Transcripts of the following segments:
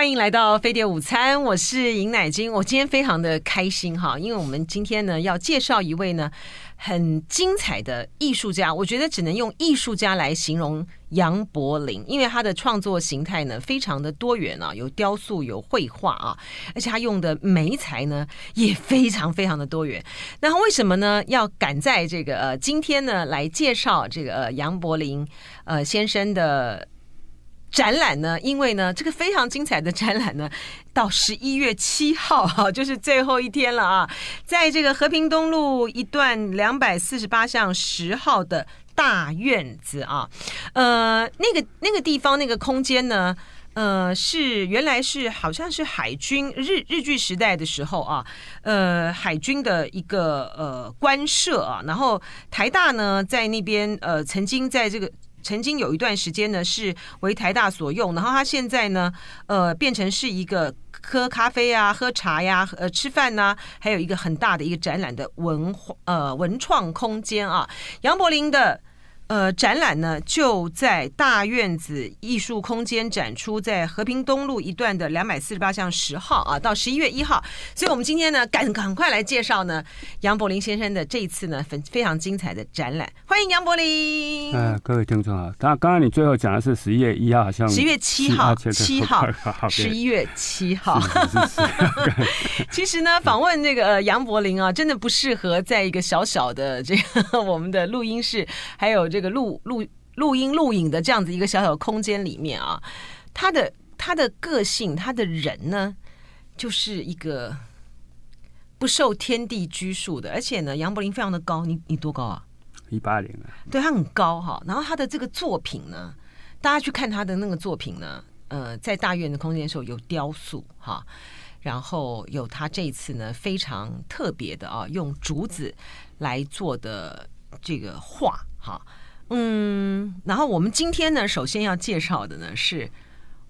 欢迎来到飞碟午餐，我是尹乃金。我今天非常的开心哈，因为我们今天呢要介绍一位呢很精彩的艺术家，我觉得只能用艺术家来形容杨柏林，因为他的创作形态呢非常的多元啊，有雕塑，有绘画啊，而且他用的媒材呢也非常非常的多元。那为什么呢？要赶在这个呃今天呢来介绍这个呃杨柏林呃先生的。展览呢，因为呢，这个非常精彩的展览呢，到十一月七号哈，就是最后一天了啊，在这个和平东路一段两百四十八巷十号的大院子啊，呃，那个那个地方那个空间呢，呃，是原来是好像是海军日日据时代的时候啊，呃，海军的一个呃官舍啊，然后台大呢在那边呃曾经在这个。曾经有一段时间呢，是为台大所用，然后他现在呢，呃，变成是一个喝咖啡啊、喝茶呀、呃、吃饭呐、还有一个很大的一个展览的文化呃文创空间啊，杨柏林的。呃，展览呢就在大院子艺术空间展出，在和平东路一段的两百四十八巷十号啊，到十一月一号。所以，我们今天呢赶赶快来介绍呢杨柏林先生的这一次呢非非常精彩的展览。欢迎杨柏林。呃，各位听众啊，刚刚刚你最后讲的是十一月一号，好像十一月七号，七号，十一月七号。其实呢，访问那个呃杨柏林啊，真的不适合在一个小小的这个我们的录音室，还有这个。这个录录录音录影的这样子一个小小空间里面啊，他的他的个性，他的人呢，就是一个不受天地拘束的，而且呢，杨柏林非常的高，你你多高啊？一八零啊，对，他很高哈。然后他的这个作品呢，大家去看他的那个作品呢，呃，在大院的空间的时候有雕塑哈，然后有他这一次呢非常特别的啊，用竹子来做的这个画哈。嗯，然后我们今天呢，首先要介绍的呢，是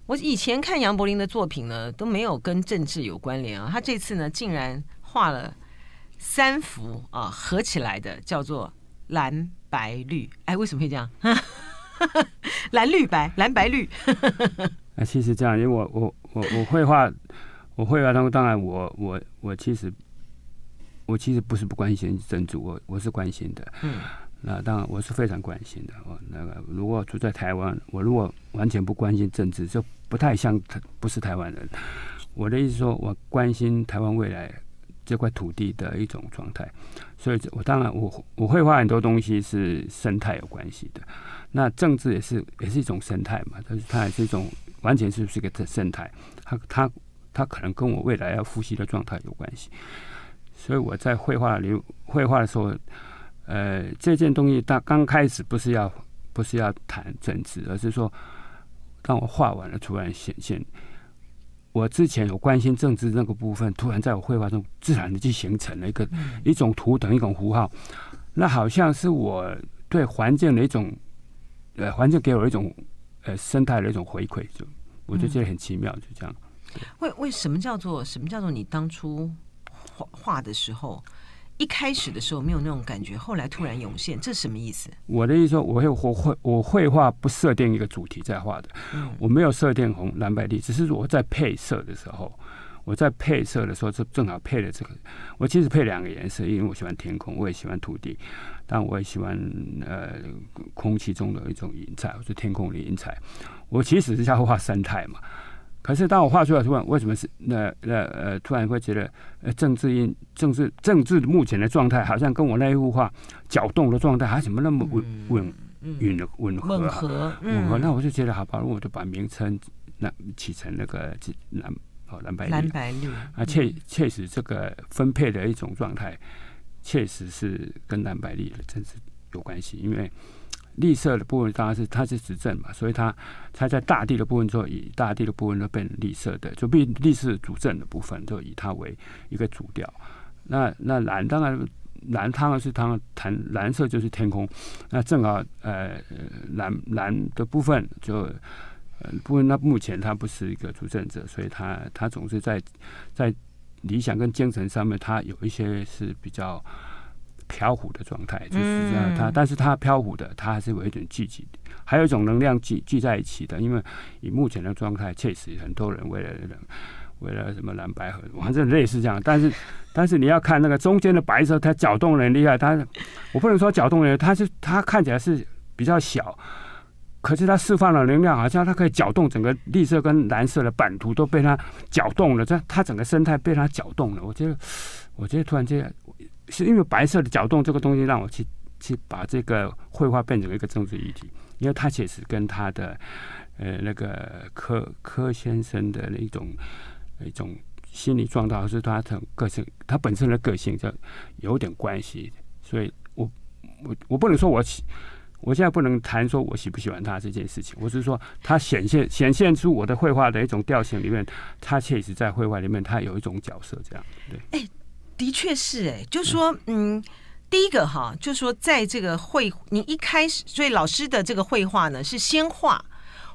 我以前看杨柏林的作品呢，都没有跟政治有关联啊。他这次呢，竟然画了三幅啊，合起来的叫做蓝白绿。哎，为什么会这样？蓝绿白，蓝白绿。啊，其实这样，因为我我我我绘画，我绘画当中，当然我我我其实我其实不是不关心政治，我我是关心的。嗯。那当然，我是非常关心的。我那个如果住在台湾，我如果完全不关心政治，就不太像他，不是台湾人。我的意思说，我关心台湾未来这块土地的一种状态。所以，我当然我我会画很多东西是生态有关系的。那政治也是也是一种生态嘛，但是它也是一种完全是不是一个生态？它它它可能跟我未来要呼吸的状态有关系。所以我在绘画里绘画的时候。呃，这件东西它刚开始不是要不是要谈政治，而是说，当我画完了，突然显现，我之前有关心政治那个部分，突然在我绘画中自然的就形成了一个、嗯、一种图腾，一种符号，那好像是我对环境的一种，呃，环境给我一种呃生态的一种回馈，就我就觉得很奇妙，就这样。为为什么叫做什么叫做你当初画画的时候？一开始的时候没有那种感觉，后来突然涌现，这是什么意思？我的意思说，我会我会我绘画不设定一个主题在画的，嗯、我没有设定红蓝白绿，只是我在配色的时候，我在配色的时候就正好配了这个。我其实配两个颜色，因为我喜欢天空，我也喜欢土地，但我也喜欢呃空气中的一种云彩，或者天空的云彩。我其实是要画生态嘛。可是当我画出来，突然为什么是那那呃，突然会觉得呃，政治因政治政治目前的状态，好像跟我那一幅画搅动的状态，还怎么那么稳稳稳吻合吻合吻合？那我就觉得好吧，我就把名称那起成那个蓝哦蓝白绿蓝白绿啊，确确实这个分配的一种状态，确实是跟蓝白绿的政治有关系，因为。绿色的部分当然是它是执政嘛，所以它它在大地的部分就以大地的部分都变成绿色的，就变绿色主政的部分就以它为一个主调。那那蓝当然蓝当然是它谈蓝色就是天空，那正好呃蓝蓝的部分就呃部分那目前它不是一个主政者，所以它它总是在在理想跟精神上面，它有一些是比较。飘忽的状态就是这样，它，但是它飘浮的，它还是有一点聚集，还有一种能量聚聚在一起的。因为以目前的状态，确实很多人为了为了什么蓝白合，反正类似这样。但是但是你要看那个中间的白色，它搅动很厉害。它我不能说搅动的，它是它看起来是比较小。可是它释放的能量，好像它可以搅动整个绿色跟蓝色的版图都被它搅动了，这它整个生态被它搅动了。我觉得，我觉得突然间是因为白色的搅动这个东西，让我去去把这个绘画变成一个政治议题，因为他确实跟他的呃那个柯柯先生的那种一种心理状态，是他的个性，他本身的个性就有点关系。所以我我我不能说我喜。我现在不能谈说我喜不喜欢他这件事情，我是说他显现显现出我的绘画的一种调性里面，他确实在绘画里面他有一种角色这样。对，的确是哎、欸，就是说，嗯，第一个哈，就是说，在这个绘，你一开始，所以老师的这个绘画呢是先画，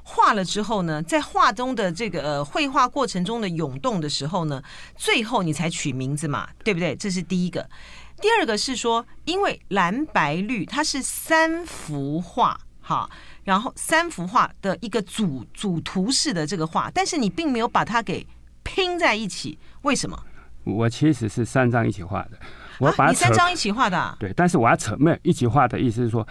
画了之后呢，在画中的这个呃绘画过程中的涌动的时候呢，最后你才取名字嘛，对不对？这是第一个。第二个是说，因为蓝白绿它是三幅画，哈，然后三幅画的一个组组图式的这个画，但是你并没有把它给拼在一起，为什么？我其实是三张一起画的，我把、啊、你三张一起画的、啊，对，但是我要扯没有一起画的意思是说，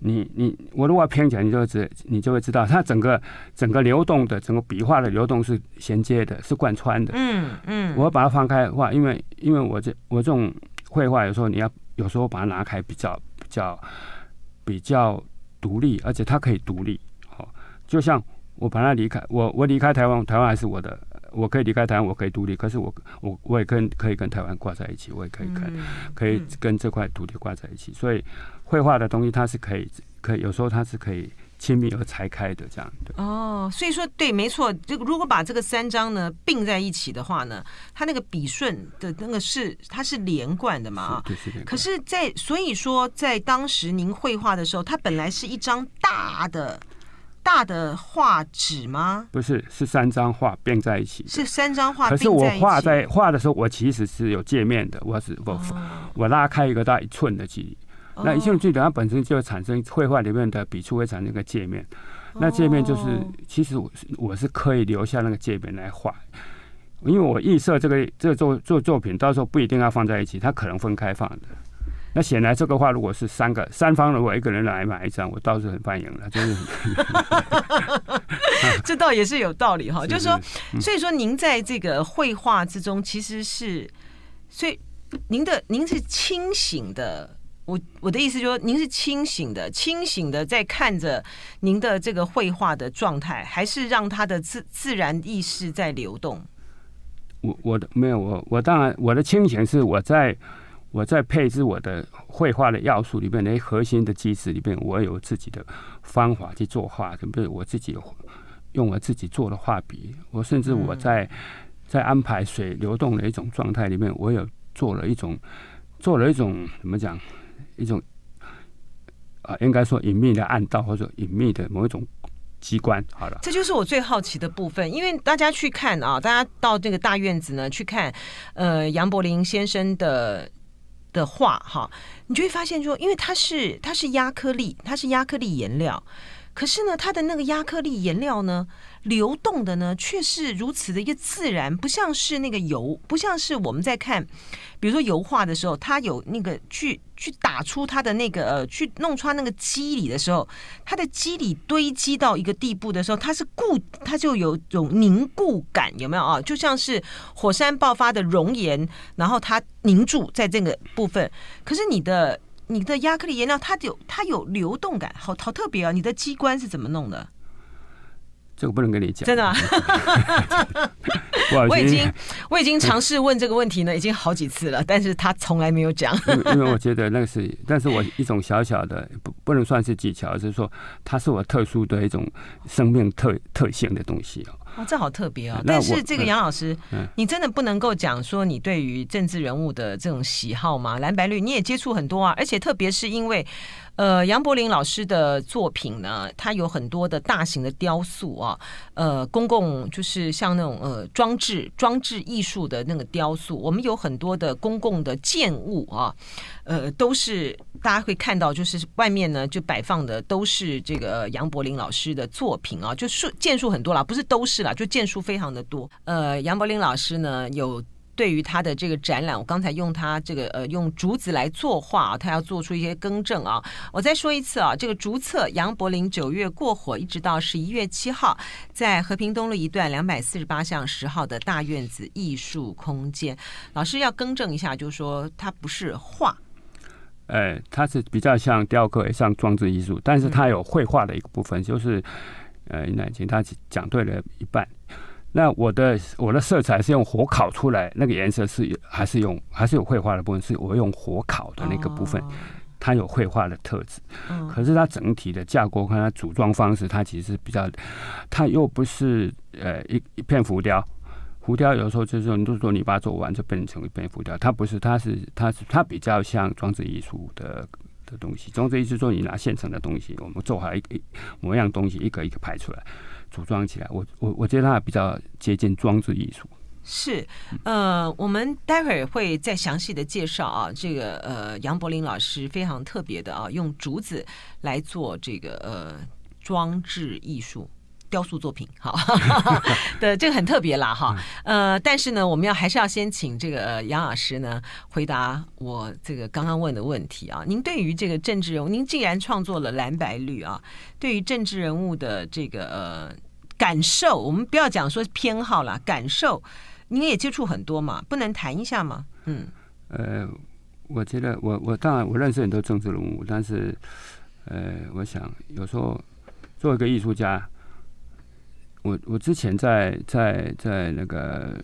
你你我如果拼起来，你就知你就会知道，它整个整个流动的整个笔画的流动是衔接的，是贯穿的，嗯嗯，我把它放开画，因为因为我这我这种。绘画有时候你要有时候把它拿开，比较比较比较独立，而且它可以独立。好，就像我把它离开，我我离开台湾，台湾还是我的，我可以离开台湾，我可以独立。可是我我我也跟可以跟台湾挂在一起，我也可以跟可以跟这块土地挂在一起。所以绘画的东西它是可以可以有时候它是可以。亲密而拆开的这样的哦，所以说对，没错。这个如果把这个三张呢并在一起的话呢，它那个笔顺的那个是它是连贯的嘛？对，是连贯。可是在，在所以说，在当时您绘画的时候，它本来是一张大的大的画纸吗？不是，是三张画并在一起。是三张画。可是我画在画的时候，我其实是有界面的，我是我、哦、我拉开一个大一寸的距离。那一寸距离，它本身就会产生绘画里面的笔触会产生一个界面，那界面就是其实我是我是可以留下那个界面来画，因为我预设这个这个作作作品到时候不一定要放在一起，它可能分开放的。那显然这个话如果是三个三方如果一个人来买一张，我倒是很欢迎了，真是。这倒也是有道理哈，就是说，所以说您在这个绘画之中其实是，所以您的您是清醒的。我我的意思就是说，您是清醒的，清醒的在看着您的这个绘画的状态，还是让他的自自然意识在流动？我我的没有我我当然我的清醒是我在我在配置我的绘画的要素里面的核心的机制里面，我有自己的方法去作画，对不对？我自己用我自己做的画笔，我甚至我在、嗯、在安排水流动的一种状态里面，我有做了一种做了一种怎么讲？一种啊，应该说隐秘的暗道或者隐秘的某一种机关。好了，这就是我最好奇的部分。因为大家去看啊，大家到这个大院子呢去看，呃，杨柏林先生的的话哈，你就会发现说，因为它是它是压克力，它是压克力颜料。可是呢，它的那个压克力颜料呢，流动的呢，却是如此的一个自然，不像是那个油，不像是我们在看，比如说油画的时候，它有那个去去打出它的那个呃，去弄穿那个肌理的时候，它的肌理堆积到一个地步的时候，它是固，它就有种凝固感，有没有啊？就像是火山爆发的熔岩，然后它凝住在这个部分。可是你的。你的亚克力颜料，它有它有流动感，好好特别啊！你的机关是怎么弄的？这个不能跟你讲，真的 吗？我已经我已经尝试问这个问题呢，已经好几次了，但是他从来没有讲。因为我觉得那个是，但是我一种小小的不不能算是技巧，就是说它是我特殊的一种生命特特性的东西哦。哦，这好特别啊！但是这个杨老师，你真的不能够讲说你对于政治人物的这种喜好吗？蓝白绿你也接触很多啊，而且特别是因为，呃，杨柏林老师的作品呢，他有很多的大型的雕塑啊，呃，公共就是像那种呃装置装置艺术的那个雕塑，我们有很多的公共的建物啊，呃，都是大家会看到，就是外面呢就摆放的都是这个杨柏林老师的作品啊，就数件数很多啦，不是都是啦，就件数非常的多。呃，杨柏林老师呢有。对于他的这个展览，我刚才用他这个呃用竹子来作画，啊他要做出一些更正啊。我再说一次啊，这个竹册杨柏林九月过火，一直到十一月七号，在和平东路一段两百四十八巷十号的大院子艺术空间。老师要更正一下，就是说它不是画，呃，它是比较像雕刻，像装置艺术，但是它有绘画的一个部分，嗯、就是呃，那请他讲对了一半。那我的我的色彩是用火烤出来，那个颜色是还是用还是有绘画的部分，是我用火烤的那个部分，它有绘画的特质。可是它整体的架构看它组装方式，它其实比较，它又不是呃一一片浮雕，浮雕有时候就是说，你如果你把它做完就变成一片浮雕，它不是，它是它是它比较像装置艺术的的东西。装置艺术说你拿现成的东西，我们做好一个某样东西，一个一个排出来。组装起来，我我我觉得它比较接近装置艺术。是，呃，我们待会儿会再详细的介绍啊，这个呃杨柏林老师非常特别的啊，用竹子来做这个呃装置艺术雕塑作品，好 的，这个很特别啦哈。呃，但是呢，我们要还是要先请这个呃杨老师呢回答我这个刚刚问的问题啊。您对于这个政治人物，您既然创作了蓝白绿啊，对于政治人物的这个呃。感受，我们不要讲说偏好啦，感受，您也接触很多嘛，不能谈一下吗？嗯，呃，我觉得我我当然我认识很多政治人物，但是呃，我想有时候作为一个艺术家，我我之前在在在那个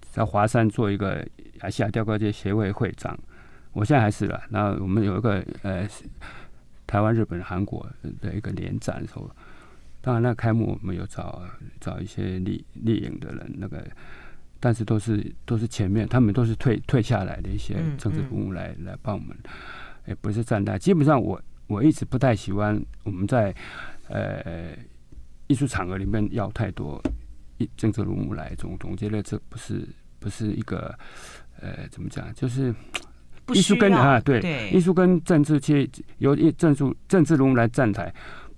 在华山做一个亚细亚雕刻界协会会长，我现在还是了。然后我们有一个呃台湾、日本、韩国的一个联展的时候。当然，那开幕我们有找找一些立立影的人，那个，但是都是都是前面，他们都是退退下来的一些政治人物来、嗯嗯、来帮我们，也不是站台。基本上我我一直不太喜欢我们在呃艺术场合里面要太多一政治人物来，总总觉得这不是不是一个呃怎么讲，就是艺术跟啊对艺术跟政治其由一政治政治人物来站台，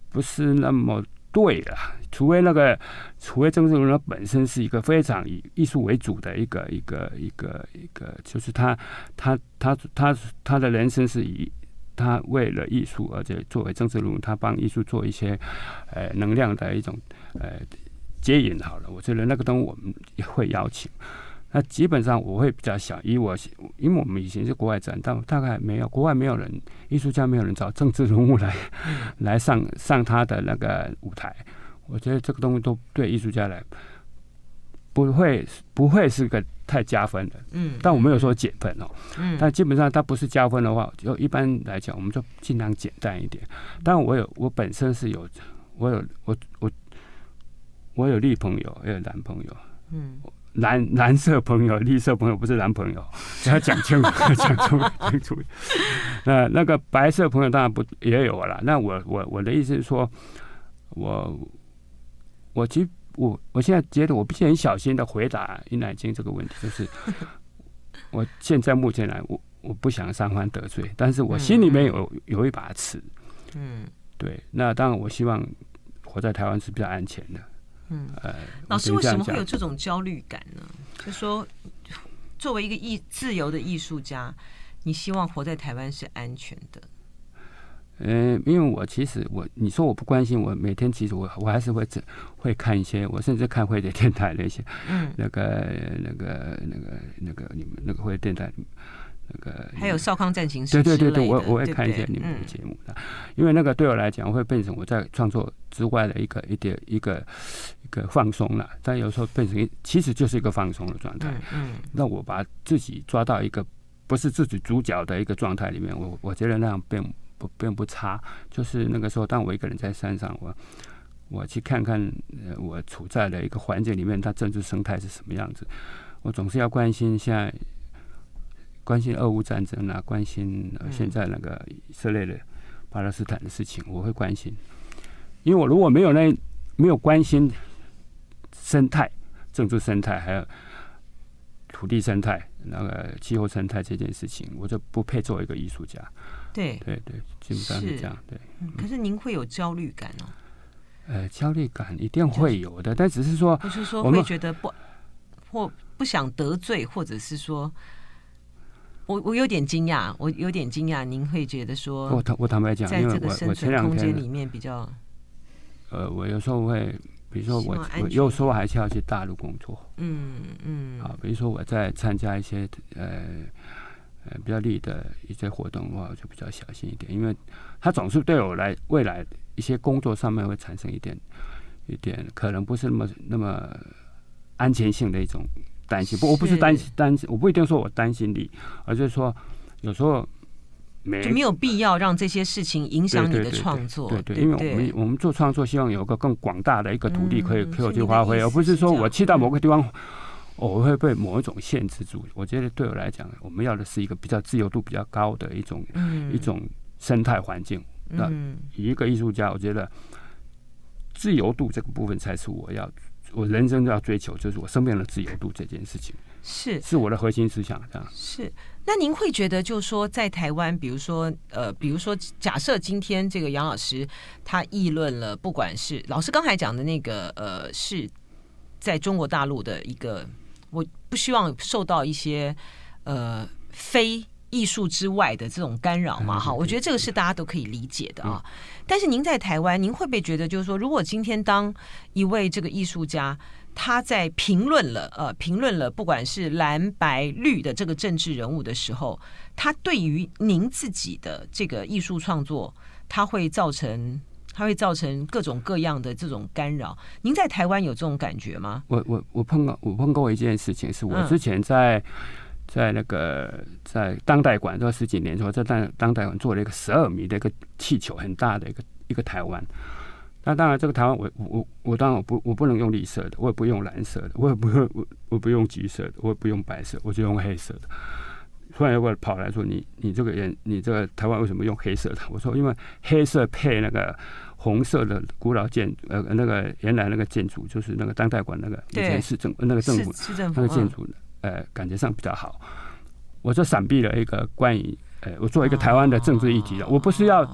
不是那么。对了，除非那个，除非政治人物本身是一个非常以艺术为主的一个一个一个一个，就是他他他他他的人生是以他为了艺术，而且作为政治人物，他帮艺术做一些呃能量的一种呃接引。好了，我觉得那个东西我们也会邀请。那基本上我会比较想，以我因为我们以前是国外展，但大概没有国外没有人艺术家没有人找政治人物来来上上他的那个舞台。我觉得这个东西都对艺术家来不会不会是个太加分的。嗯，但我没有说减分哦。嗯，但基本上它不是加分的话，就一般来讲，我们就尽量简单一点。但我有我本身是有我有我我我有绿朋友，也有男朋友。嗯。蓝蓝色朋友，绿色朋友不是男朋友，要讲清楚，讲清楚。那那个白色朋友当然不也有了。那我我我的意思是说，我我其实我我现在觉得我必须很小心的回答尹乃菁这个问题，就是 我现在目前来，我我不想三番得罪，但是我心里面有有一把尺。嗯，对。那当然，我希望活在台湾是比较安全的。嗯，呃老师为什么会有这种焦虑感呢？就说作为一个艺自由的艺术家，你希望活在台湾是安全的。嗯，因为我其实我你说我不关心，我每天其实我我还是会会看一些，我甚至看会的电台那些，嗯，那个那个那个那个你们那个会电台。那个还有少康战情室，对对对对，我我会看一些你们的？节目的，嗯、因为那个对我来讲会变成我在创作之外的一个一点一个一个放松了，但有时候变成一其实就是一个放松的状态。嗯，那、嗯、我把自己抓到一个不是自己主角的一个状态里面，我我觉得那样并不并不差。就是那个时候，当我一个人在山上，我我去看看呃我处在的一个环境里面，它政治生态是什么样子，我总是要关心现在。关心俄乌战争啊，关心现在那个以色列的巴勒斯坦的事情，我会关心。因为我如果没有那没有关心生态，政治生态，还有土地生态、那个气候生态这件事情，我就不配做一个艺术家。对。对对，基本上是这样。对、嗯，可是您会有焦虑感哦？呃，焦虑感一定会有的，但只是说，不是说会觉得不或不想得罪，或者是说，我我有点惊讶，我有点惊讶，您会觉得说，我坦我坦白讲，在这个生存空间里面比较，呃，我有时候会，比如说我我有时候还是要去大陆工作，嗯嗯，啊，比如说我在参加一些呃呃比较利的一些活动的话，我就比较小心一点，因为他总是对我来未来。一些工作上面会产生一点一点可能不是那么那么安全性的一种担心，不，我不是担心担心，我不一定说我担心你，而是说有时候没就没有必要让这些事情影响你的创作，对对，对，对，对，对，因为我们我们做创作，希望有一个更广大的一个土地可以可以去发挥，而不是说我去到某个地方，我会被某一种限制住。我觉得对我来讲，我们要的是一个比较自由度比较高的一种一种生态环境。那一个艺术家，我觉得自由度这个部分才是我要我人生要追求，就是我生命的自由度这件事情，是是我的核心思想。这样是。那您会觉得，就是说，在台湾，比如说，呃，比如说，假设今天这个杨老师他议论了，不管是老师刚才讲的那个，呃，是在中国大陆的一个，我不希望受到一些呃非。艺术之外的这种干扰嘛，哈，我觉得这个是大家都可以理解的啊。但是您在台湾，您会不会觉得，就是说，如果今天当一位这个艺术家，他在评论了呃评论了不管是蓝白绿的这个政治人物的时候，他对于您自己的这个艺术创作，他会造成他会造成各种各样的这种干扰。您在台湾有这种感觉吗？我我我碰到我碰过一件事情，是我之前在。在那个在当代馆做十几年之后，在当当代馆做了一个十二米的一个气球，很大的一个一个台湾。那当然，这个台湾我我我当然我不我不能用绿色的，我也不用蓝色的，我也不用我我不用橘色的，我也不用白色，我就用黑色的。突然有个跑来说：“你你这个人，你这个台湾为什么用黑色的？”我说：“因为黑色配那个红色的古老建呃那个原来那个建筑，就是那个当代馆那个以前市政那个政府那个建筑。”呃，感觉上比较好。我就闪避了一个关于呃，我做一个台湾的政治议题的，我不是要，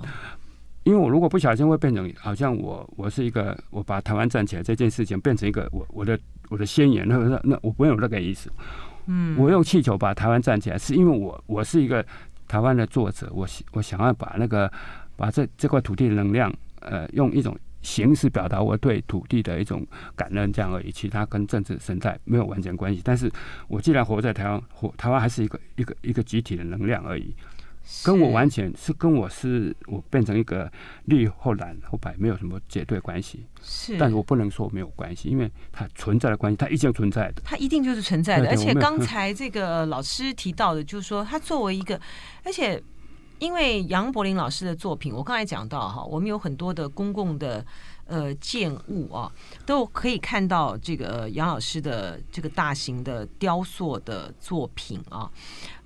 因为我如果不小心会变成好像我我是一个我把台湾站起来这件事情变成一个我我的我的宣言，那那那我不用有那个意思。嗯，我用气球把台湾站起来，是因为我我是一个台湾的作者，我我想要把那个把这这块土地的能量，呃，用一种。形式表达我对土地的一种感恩，这样而已，其他跟政治生态没有完全关系。但是我既然活在台湾，活台湾还是一个一个一个集体的能量而已，跟我完全是跟我是我变成一个绿或蓝或白没有什么绝对关系。是，但是我不能说没有关系，因为它存在的关系，它一定存在的，它一定就是存在的。而且刚才这个老师提到的，就是说，它作为一个，而且。因为杨柏林老师的作品，我刚才讲到哈，我们有很多的公共的呃建物啊，都可以看到这个杨老师的这个大型的雕塑的作品啊。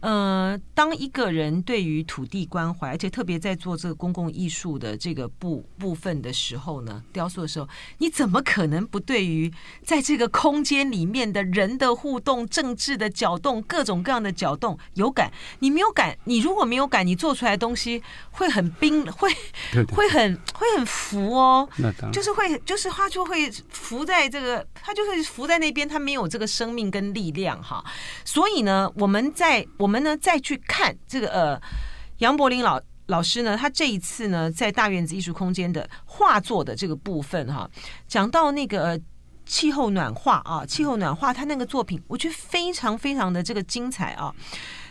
呃，当一个人对于土地关怀，而且特别在做这个公共艺术的这个部部分的时候呢，雕塑的时候，你怎么可能不对于在这个空间里面的人的互动、政治的搅动、各种各样的搅动有感？你没有感，你如果没有感，你做出来的东西会很冰，会会很 会很浮哦。就是会，就是它就会浮在这个，它就是浮在那边，它没有这个生命跟力量哈。所以呢，我们在我们。我们呢再去看这个呃，杨柏林老老师呢，他这一次呢在大院子艺术空间的画作的这个部分哈，讲到那个、气候暖化啊，气候暖化，他那个作品我觉得非常非常的这个精彩啊，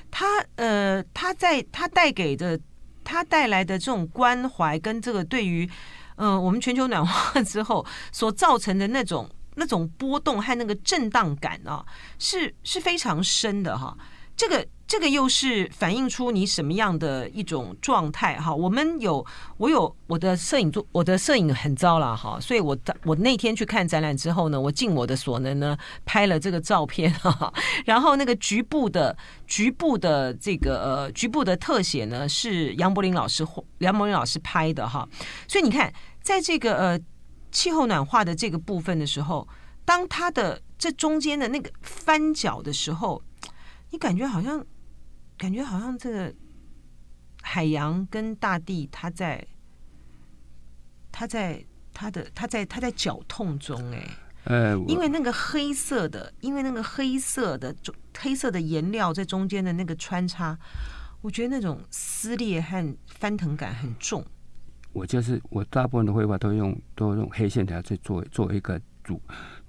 他呃他在他带给的他带来的这种关怀跟这个对于嗯、我们全球暖化之后所造成的那种那种波动和那个震荡感啊，是是非常深的哈，这个。这个又是反映出你什么样的一种状态哈？我们有，我有我的摄影做，我的摄影很糟了哈，所以我我那天去看展览之后呢，我尽我的所能呢拍了这个照片哈，然后那个局部的局部的这个呃局部的特写呢是杨柏林老师杨柏林老师拍的哈，所以你看在这个呃气候暖化的这个部分的时候，当他的。这中间的那个翻角的时候，你感觉好像，感觉好像这个海洋跟大地，它在，它在，它的，它在，它在绞痛中，哎，呃，因为那个黑色的，因为那个黑色的中黑色的颜料在中间的那个穿插，我觉得那种撕裂和翻腾感很重。我就是我大部分的绘画都用都用黑线条去做做一个主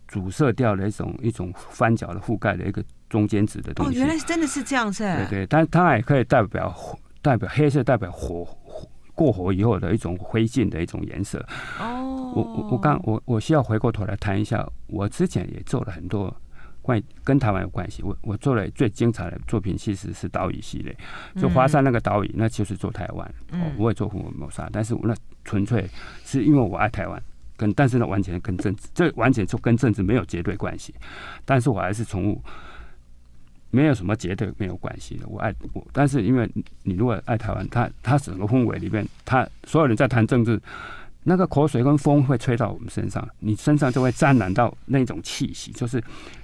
主色调的一种一种翻角的覆盖的一个中间值的东西。哦，原来是真的是这样子。对对，但它也可以代表代表黑色代表火火过火以后的一种灰烬的一种颜色。哦，我我我刚我我需要回过头来谈一下，我之前也做了很多。关跟台湾有关系，我我做了最精彩的作品，其实是岛屿系列，就华山那个岛屿，那就是做台湾。哦，我也做福尔摩沙，但是我那纯粹是因为我爱台湾，跟但是呢，完全跟政治，这完全就跟政治没有绝对关系。但是我还是从没有什么绝对没有关系的，我爱我，但是因为你如果爱台湾，他他整个氛围里面，他所有人在谈政治。那个口水跟风会吹到我们身上，你身上就会沾染到那种气息，就是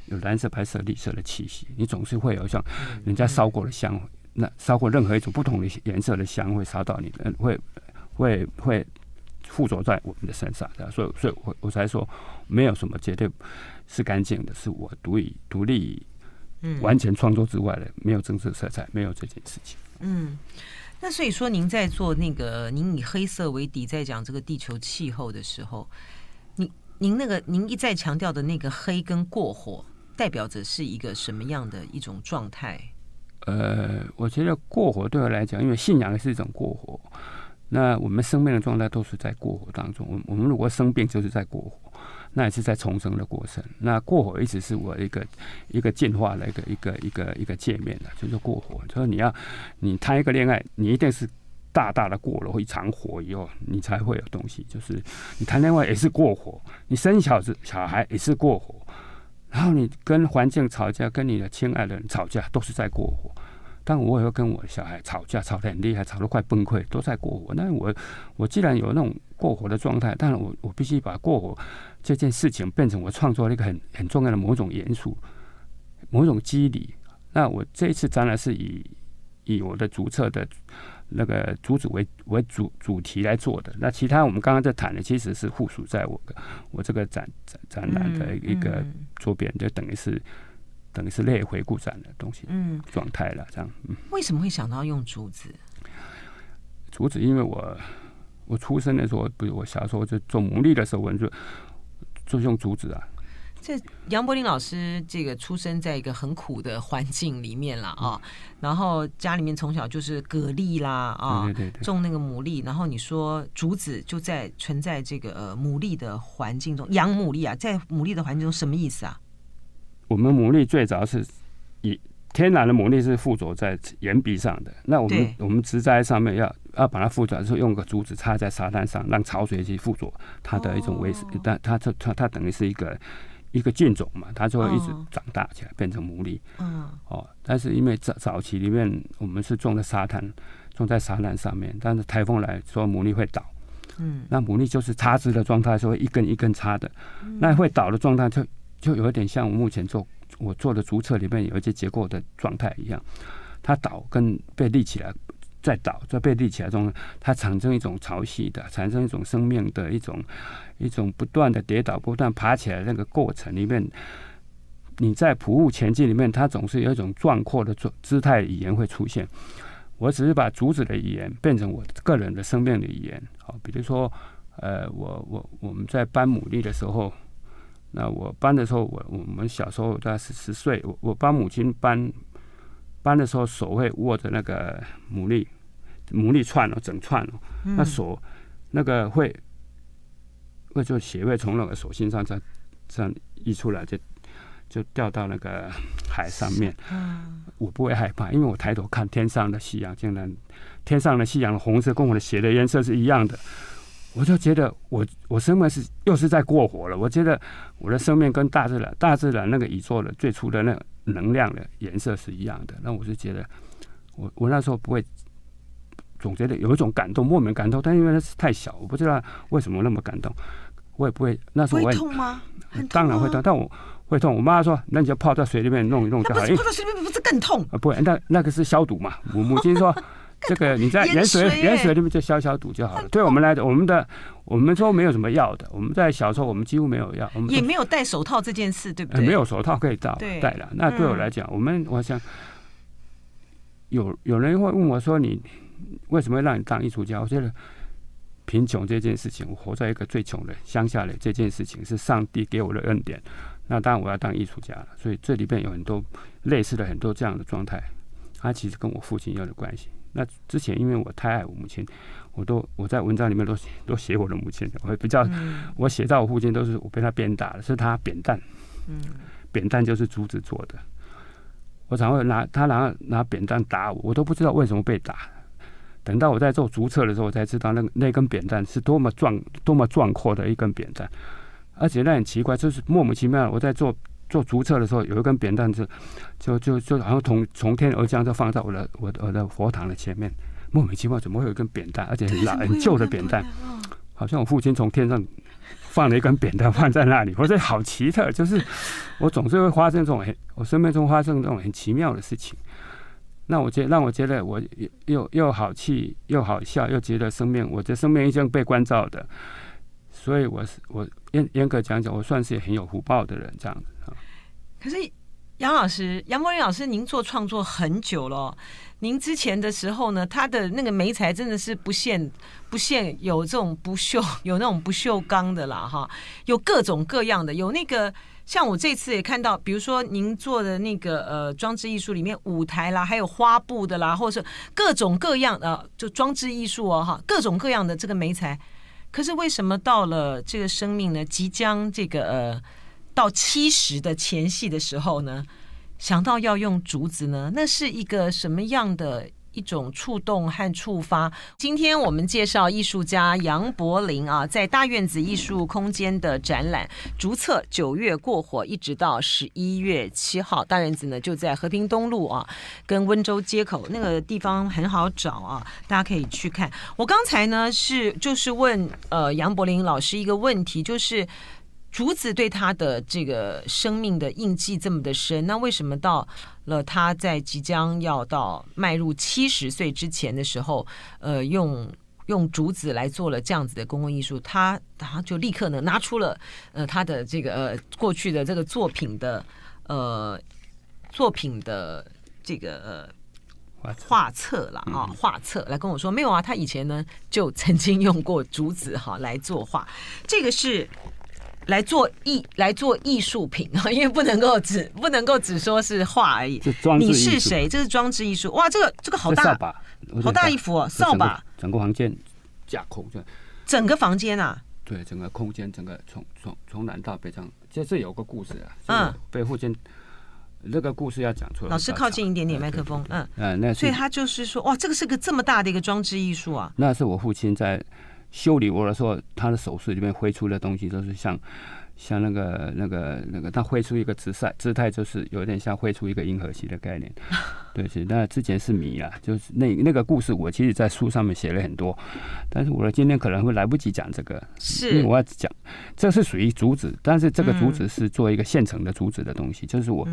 有蓝色、白色、绿色的气息。你总是会有像人家烧过的香，那烧过任何一种不同的颜色的香会烧到你的，会会会附着在我们的身上。所以，所以我我才说，没有什么绝对是干净的，是我独以独立完全创作之外的，没有政治色彩，没有这件事情。嗯。那所以说，您在做那个，您以黑色为底，在讲这个地球气候的时候，您您那个您一再强调的那个黑跟过火，代表着是一个什么样的一种状态？呃，我觉得过火对我来讲，因为信仰是一种过火，那我们生命的状态都是在过火当中。我我们如果生病，就是在过火。那也是在重生的过程。那过火一直是我一个一个进化的一个一个一个一个界面的，就是过火。就是你要你谈一个恋爱，你一定是大大的过了一场火以后，你才会有东西。就是你谈恋爱也是过火，你生小子小孩也是过火，然后你跟环境吵架，跟你的亲爱的人吵架，都是在过火。但我也会跟我的小孩吵架，吵得很厉害，吵得快崩溃，都在过火。那我我既然有那种过火的状态，但是我我必须把过火这件事情变成我创作的一个很很重要的某种元素，某种机理。那我这一次展览是以以我的主册的那个主旨为为主主题来做的。那其他我们刚刚在谈的，其实是附属在我我这个展展展览的一个周边，就等于是。等于是类回顾展的东西，嗯，状态了这样。嗯，为什么会想到用竹子？竹子，因为我我出生的时候，不是我小时候就做牡蛎的时候，我就就用竹子啊。这杨柏林老师这个出生在一个很苦的环境里面了啊，嗯、然后家里面从小就是蛤蜊啦啊，对对对对种那个牡蛎，然后你说竹子就在存在这个呃牡蛎的环境中养牡蛎啊，在牡蛎的环境中什么意思啊？我们牡蛎最早是以天然的牡蛎是附着在岩壁上的，那我们我们植栽上面要要把它附着，是用个竹子插在沙滩上，让潮水去附着它的一种维持，但它这它它等于是一个一个菌种嘛，它就会一直长大起来变成牡蛎。嗯，哦，但是因为早早期里面我们是种在沙滩，种在沙滩上面，但是台风来说牡蛎会倒。嗯，那牡蛎就是插枝的状态，所以一根一根插的，那会倒的状态就。就有一点像我目前做我做的竹册里面有一些结构的状态一样，它倒跟被立起来，在倒在被立起来中，它产生一种潮汐的，产生一种生命的一种一种不断的跌倒、不断爬起来那个过程里面，你在普物前进里面，它总是有一种壮阔的姿姿态语言会出现。我只是把竹子的语言变成我个人的生命的语言。好，比如说，呃，我我我们在搬牡蛎的时候。那我搬的时候，我我们小时候大概是十岁，我我帮母亲搬搬的时候，手会握着那个牡蛎牡蛎串哦，整串哦，那手那个会会就血会从那个手心上这样这样溢出来，就就掉到那个海上面。我不会害怕，因为我抬头看天上的夕阳，竟然天上的夕阳的红色跟我的血的颜色是一样的。我就觉得我我生命是又是在过火了。我觉得我的生命跟大自然大自然那个宇宙的最初的那个能量的颜色是一样的。那我是觉得我我那时候不会总觉得有一种感动，莫名感动。但因为那是太小，我不知道为什么那么感动。我也不会那时候我也会痛吗？当然会痛。但我会痛。我妈说，那你就泡在水里面弄一弄就好了。泡在水里面不是更痛？啊，不，那那个是消毒嘛。我母亲说。这个你在盐水盐水里面就消消毒就好了。对我们来讲，我们的我们说没有什么药的。我们在小时候，我们几乎没有药，我们也没有戴手套这件事，对不对？没有手套可以戴戴了。那对我来讲，我们我想有有人会问我说：“你为什么会让你当艺术家？”我觉得贫穷这件事情，我活在一个最穷的乡下的这件事情是上帝给我的恩典。那当然我要当艺术家了。所以这里边有很多类似的很多这样的状态，它其实跟我父亲有点关系。那之前，因为我太爱我母亲，我都我在文章里面都都写我的母亲，我比较我写到我父亲都是我被他鞭打的，是他扁担，扁担就是竹子做的，我常会拿他拿拿扁担打我，我都不知道为什么被打。等到我在做竹册的时候，我才知道那那根扁担是多么壮多么壮阔的一根扁担，而且那很奇怪，就是莫名其妙，我在做。做足册的时候，有一根扁担子，就就就好像从从天而降，就放在我的我的我的佛堂的前面。莫名其妙，怎么会有一根扁担，而且很老 很旧的扁担，好像我父亲从天上放了一根扁担放在那里。我觉得好奇特，就是我总是会发生这种很我生命中发生这种很奇妙的事情。那我觉让我觉得我又又好气又好笑，又觉得生命，我的生命已经被关照的。所以我是我严严格讲讲，我算是很有福报的人，这样子。可是杨老师，杨柏霖老师，您做创作很久了。您之前的时候呢，他的那个媒材真的是不限不限，有这种不锈，有那种不锈钢的啦，哈，有各种各样的。有那个像我这次也看到，比如说您做的那个呃装置艺术里面舞台啦，还有花布的啦，或者是各种各样的就装置艺术哦，哈，各种各样的这个媒材。可是为什么到了这个生命呢，即将这个呃。到七十的前戏的时候呢，想到要用竹子呢，那是一个什么样的一种触动和触发？今天我们介绍艺术家杨柏林啊，在大院子艺术空间的展览《竹册九月过火》，一直到十一月七号。大院子呢就在和平东路啊，跟温州街口那个地方很好找啊，大家可以去看。我刚才呢是就是问呃杨柏林老师一个问题，就是。竹子对他的这个生命的印记这么的深，那为什么到了他在即将要到迈入七十岁之前的时候，呃，用用竹子来做了这样子的公共艺术，他他就立刻呢拿出了呃他的这个呃过去的这个作品的呃作品的这个呃画册了啊画册来跟我说没有啊，他以前呢就曾经用过竹子哈来作画，这个是。来做艺来做艺术品啊，因为不能够只不能够只说是画而已。你是谁？这是装置艺术。哇，这个这个好大，好大一幅哦，扫把。整个房间架空，整个房间啊？对，整个空间，整个从从从南到北，这样。这这有个故事啊。嗯。被父亲，那个故事要讲出来。老师靠近一点点麦克风。嗯嗯，那所以他就是说，哇，这个是个这么大的一个装置艺术啊。那是我父亲在。修理我的时候，他的手势里面挥出的东西都是像。像那个、那个、那个，他绘出一个姿态，姿态就是有点像绘出一个银河系的概念。对，是那之前是谜啊，就是那那个故事，我其实在书上面写了很多，但是我的今天可能会来不及讲这个，是因为我要讲，这是属于竹子，但是这个竹子是做一个现成的竹子的东西，就是我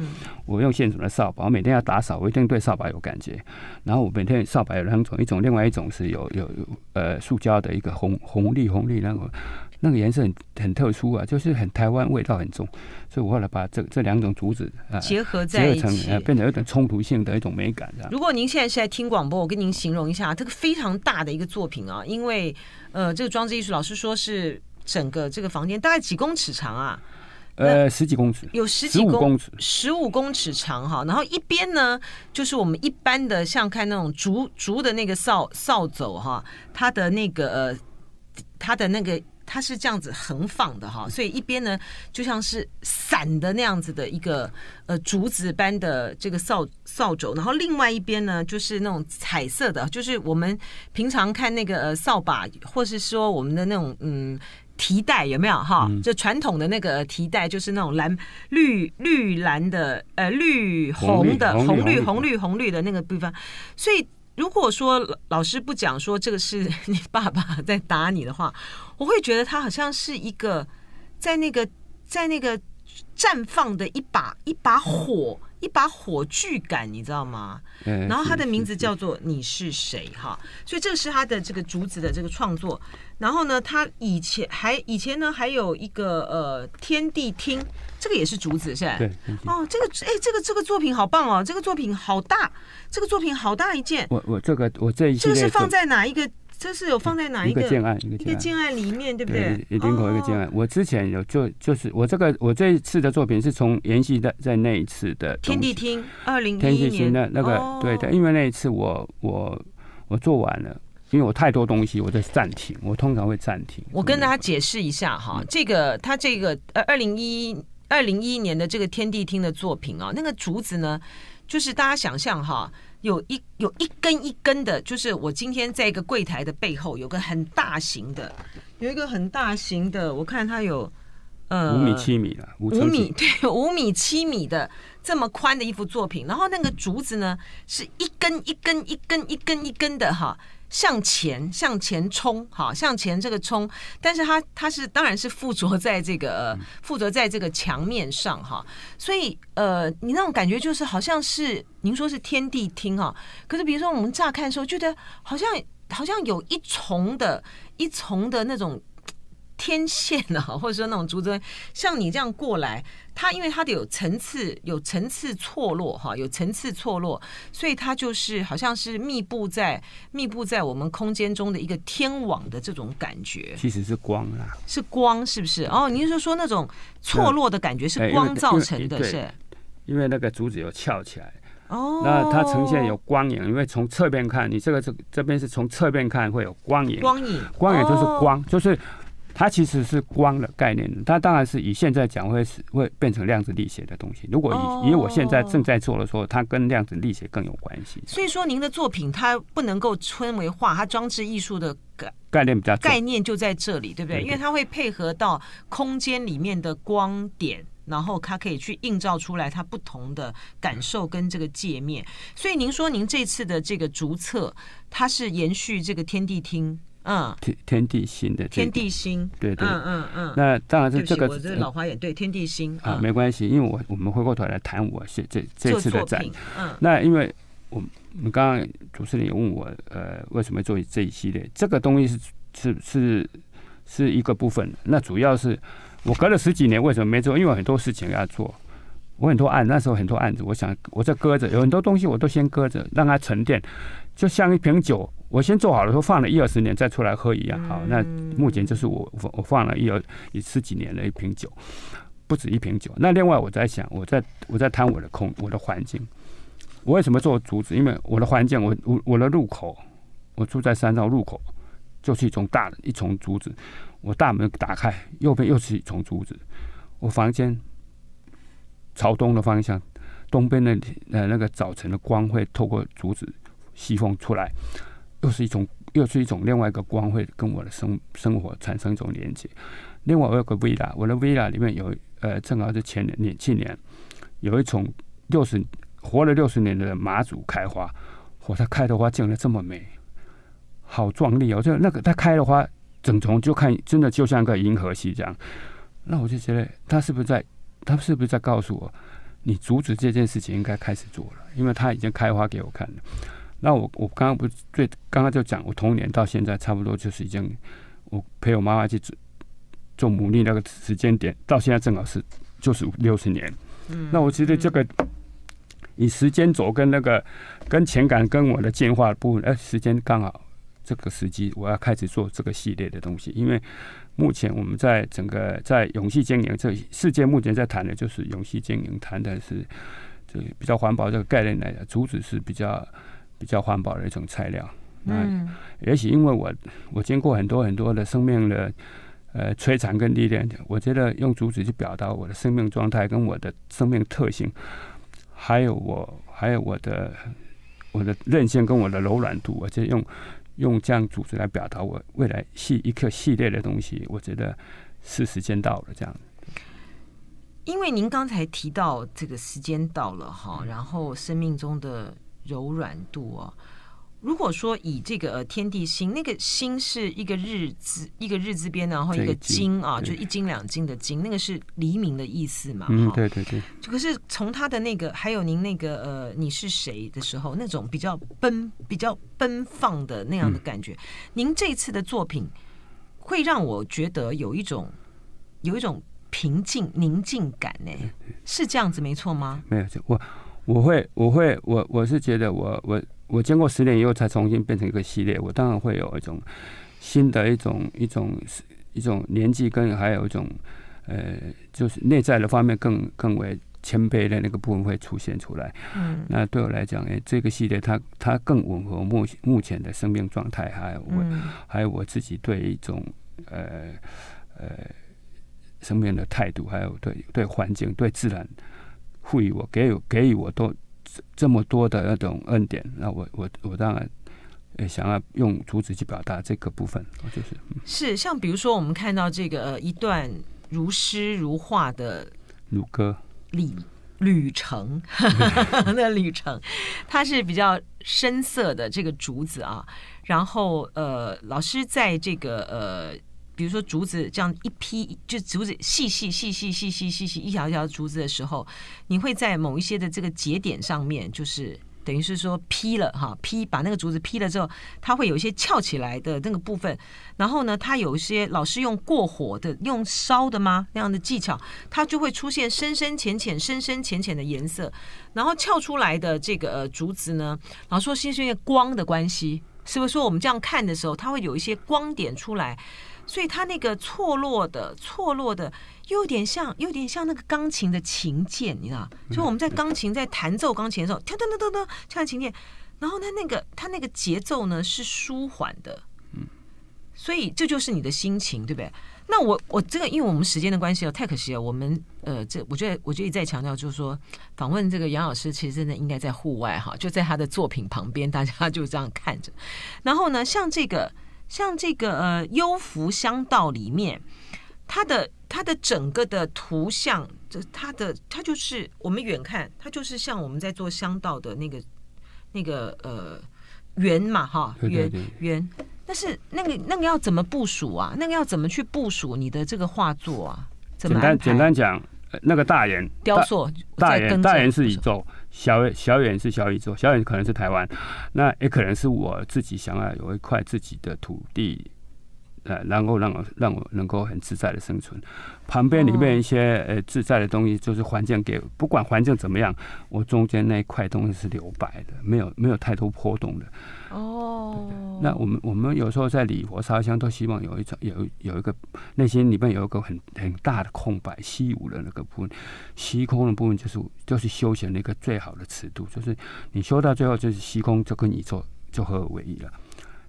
我用现成的扫把，我每天要打扫，我一定对扫把有感觉，然后我每天扫把有两种，一种另外一种是有有有呃塑胶的一个红红绿红绿那个。那个颜色很很特殊啊，就是很台湾味道很重，所以我后来把这这两种竹子啊结合在一起，变成有点冲突性的一种美感。如果您现在是在听广播，我跟您形容一下这个非常大的一个作品啊，因为呃，这个装置艺术老师说是整个这个房间大概几公尺长啊？呃，十几公尺，有十几公尺，十五公尺长哈。然后一边呢，就是我们一般的像看那种竹竹的那个扫扫帚哈，它的那个呃，它的那个。它是这样子横放的哈，所以一边呢就像是散的那样子的一个呃竹子般的这个扫扫帚，然后另外一边呢就是那种彩色的，就是我们平常看那个呃扫把，或是说我们的那种嗯提袋有没有哈？就传统的那个提袋，就是那种蓝绿绿蓝的呃绿红的红绿红绿红绿的那个地方，所以。如果说老师不讲说这个是 你爸爸在打你的话，我会觉得他好像是一个在那个在那个绽放的一把一把火，一把火炬感，你知道吗？然后他的名字叫做“你是谁”哈，所以这是他的这个竹子的这个创作。然后呢，他以前还以前呢还有一个呃天地厅，这个也是竹子是吧？对。哦，这个哎，这个这个作品好棒哦，这个作品好大，这个作品好大一件。我我这个我这一这个是放在哪一个？这是有放在哪一个建案？一个建案里面，对不对？对，林口一个建案。我之前有就就是我这个我这一次的作品是从延续在在那一次的天地厅二零天地厅的那个对的，因为那一次我我我做完了，因为我太多东西，我在暂停。我通常会暂停。我跟大家解释一下哈，这个他这个呃二零一二零一一年的这个天地厅的作品啊，那个竹子呢，就是大家想象哈。有一有一根一根的，就是我今天在一个柜台的背后有个很大型的，有一个很大型的，我看它有呃五米七米了，五米 对五米七米的这么宽的一幅作品，然后那个竹子呢是一根一根一根一根一根的哈。向前，向前冲，好，向前这个冲，但是它它是当然是附着在这个附着在这个墙面上哈，所以呃，你那种感觉就是好像是您说是天地厅哈，可是比如说我们乍看的时候觉得好像好像有一重的一重的那种。天线啊，或者说那种竹子，像你这样过来，它因为它的有层次，有层次错落哈，有层次错落，所以它就是好像是密布在密布在我们空间中的一个天网的这种感觉。其实是光啊，是光，是不是？哦，您是说那种错落的感觉是光造成的，是？因为那个竹子有翘起来哦，那它呈现有光影，因为从侧边看，你这个这这边是从侧边看会有光影，光影，光影就是光，就是。它其实是光的概念，它当然是以现在讲会是会变成量子力学的东西。如果以以我现在正在做的时候，它跟量子力学更有关系。所以说，您的作品它不能够称为画，它装置艺术的概概念比较概念就在这里，对不对？因为它会配合到空间里面的光点，然后它可以去映照出来它不同的感受跟这个界面。所以您说您这次的这个竹册，它是延续这个天地厅。嗯，天天地心的天地心，对对，嗯嗯嗯。那当然是这个，我这老花眼，对天地心啊，没关系，因为我我们回过头来谈我是这这次的展，嗯，那因为我们刚刚主持人也问我，呃，为什么做这一系列？这个东西是是是是一个部分，那主要是我隔了十几年为什么没做？因为很多事情要做，我很多案，那时候很多案子，我想我在搁着，有很多东西我都先搁着，让它沉淀，就像一瓶酒。我先做好了，说放了一二十年再出来喝一样。好，那目前就是我我放了一二一十几年的一瓶酒，不止一瓶酒。那另外我在想，我在我在谈我的空我的环境。我为什么做竹子？因为我的环境，我我我的入口，我住在山上，入口就是一种大的一丛竹子。我大门打开，右边又是一丛竹子。我房间朝东的方向，东边的呃那个早晨的光会透过竹子西风出来。又是一种，又是一种另外一个光，会跟我的生生活产生一种连接。另外，我有个 villa，我的 villa 里面有，呃，正好是前年年去年有一丛六十活了六十年的马祖开花，哇，它开的花竟然这么美，好壮丽哦！就那个它开的花，整丛就看真的就像个银河系这样。那我就觉得，它是不是在，它是不是在告诉我，你阻止这件事情应该开始做了，因为他已经开花给我看了。那我我刚刚不是最刚刚就讲，我童年到现在差不多就是已经，我陪我妈妈去做做牡蛎那个时间点，到现在正好是就是六十年。嗯，那我觉得这个以时间轴跟那个跟情感跟我的进化的部分，哎，时间刚好这个时机，我要开始做这个系列的东西。因为目前我们在整个在永续经营，这世界目前在谈的就是永续经营，谈的是这个比较环保这个概念来的，竹子是比较。比较环保的一种材料，嗯，也许因为我我经过很多很多的生命的呃摧残跟历练，我觉得用竹子去表达我的生命状态跟我的生命特性，还有我还有我的我的韧性跟我的柔软度，我觉得用用这样组织来表达我未来系一个系列的东西，我觉得是时间到了这样。因为您刚才提到这个时间到了哈，然后生命中的。柔软度哦，如果说以这个呃天地星，那个星是一个日字，一个日字边，然后一个金啊，就一金两金的金，那个是黎明的意思嘛？嗯，对对对。可是从他的那个，还有您那个呃，你是谁的时候，那种比较奔、比较奔放的那样的感觉，嗯、您这次的作品会让我觉得有一种有一种平静宁静感呢？是这样子没错吗？没有，我我会我会我我是觉得我我。我经过十年以后才重新变成一个系列，我当然会有一种新的一种一种一种年纪，跟还有一种呃，就是内在的方面更更为谦卑的那个部分会出现出来。嗯，那对我来讲，哎，这个系列它它更吻合目目前的生命状态，还有我、嗯、还有我自己对一种呃呃生命的态度，还有对对环境、对自然赋予我给予给予我都。这么多的那种恩典，那我我我当然呃想要用竹子去表达这个部分，就是、嗯、是像比如说我们看到这个呃一段如诗如画的如歌旅旅程，那旅程它是比较深色的这个竹子啊，然后呃老师在这个呃。比如说竹子这样一批，就竹子细细细细细细细细一条一条竹子的时候，你会在某一些的这个节点上面，就是等于是说劈了哈，劈把那个竹子劈了之后，它会有一些翘起来的那个部分。然后呢，它有一些老师用过火的、用烧的吗那样的技巧，它就会出现深深浅浅、深深浅浅的颜色。然后翘出来的这个呃竹子呢，老师说是因为光的关系，是不是说我们这样看的时候，它会有一些光点出来？所以它那个错落的、错落的，又有点像，有点像那个钢琴的琴键，你知道？所以我们在钢琴在弹奏钢琴的时候，噔噔噔噔噔，像琴键，然后它那个它那个节奏呢是舒缓的，嗯，所以这就是你的心情，对不对？那我我这个，因为我们时间的关系哦，太可惜了。我们呃，这我觉得我就一再强调，就是说访问这个杨老师，其实真的应该在户外哈，就在他的作品旁边，大家就这样看着。然后呢，像这个。像这个呃《幽浮香道》里面，它的它的整个的图像，这它的它就是我们远看，它就是像我们在做香道的那个那个呃圆嘛哈圆圆，但是那个那个要怎么部署啊？那个要怎么去部署你的这个画作啊？怎么简单简单讲，那个大圆雕塑，大圆大圆是宇宙。小小远是小宇宙，小远可能是台湾，那也可能是我自己想要有一块自己的土地，呃，然后让我让我能够很自在的生存。旁边里面一些呃自在的东西，就是环境给，不管环境怎么样，我中间那一块东西是留白的，没有没有太多波动的。哦，那我们我们有时候在礼佛烧香，都希望有一种有有一个内心里面有一个很很大的空白，虚无的那个部分，虚空的部分就是就是修行的一个最好的尺度，就是你修到最后就是虚空就跟宇宙就合二为一了。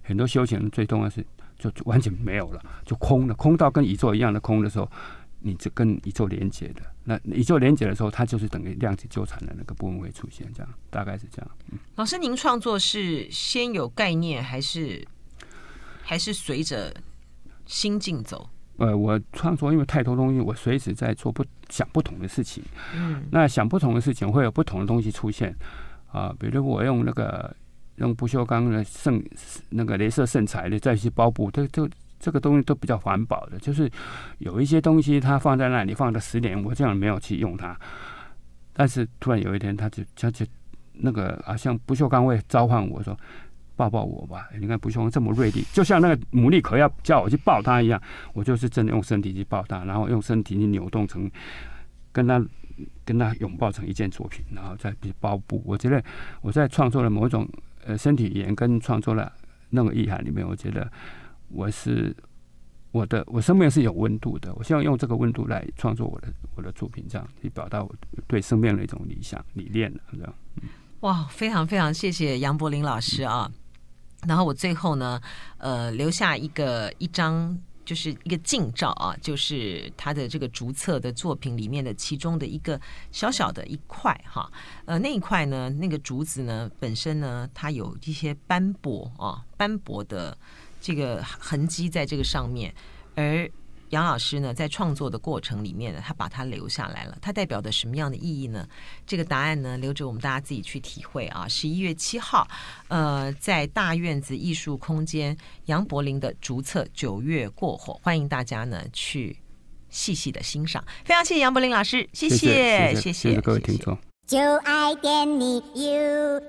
很多修行最重要是就完全没有了，就空了，空到跟宇宙一样的空的时候。你就跟宇宙连接的，那宇宙连接的时候，它就是等于量子纠缠的那个部分会出现，这样大概是这样。嗯、老师，您创作是先有概念，还是还是随着心境走？呃，我创作因为太多东西，我随时在做不想不同的事情。嗯，那想不同的事情会有不同的东西出现啊，比如我用那个用不锈钢的圣那个镭射圣材的再去包布，这这。这个东西都比较环保的，就是有一些东西它放在那里放了十年，我这样没有去用它，但是突然有一天，它就它就那个啊，像不锈钢会召唤我说抱抱我吧，你看不锈钢这么锐利，就像那个牡蛎壳要叫我去抱它一样，我就是真的用身体去抱它，然后用身体去扭动成跟它跟它拥抱成一件作品，然后再比包布。我觉得我在创作的某一种呃身体语言跟创作的那个意涵里面，我觉得。我是我的，我生命是有温度的。我希望用这个温度来创作我的我的作品，这样去表达我对生命的一种理想理念这样。哇，非常非常谢谢杨柏林老师啊！然后我最后呢，呃，留下一个一张，就是一个近照啊，就是他的这个竹册的作品里面的其中的一个小小的一块哈。呃，那一块呢，那个竹子呢本身呢，它有一些斑驳啊，斑驳的。这个痕迹在这个上面，而杨老师呢，在创作的过程里面呢，他把它留下来了。它代表的什么样的意义呢？这个答案呢，留着我们大家自己去体会啊。十一月七号，呃，在大院子艺术空间，杨柏林的竹册《九月过火》，欢迎大家呢去细细的欣赏。非常谢谢杨柏林老师，谢谢，谢谢，谢谢，谢谢各位听众。就爱点你 UFO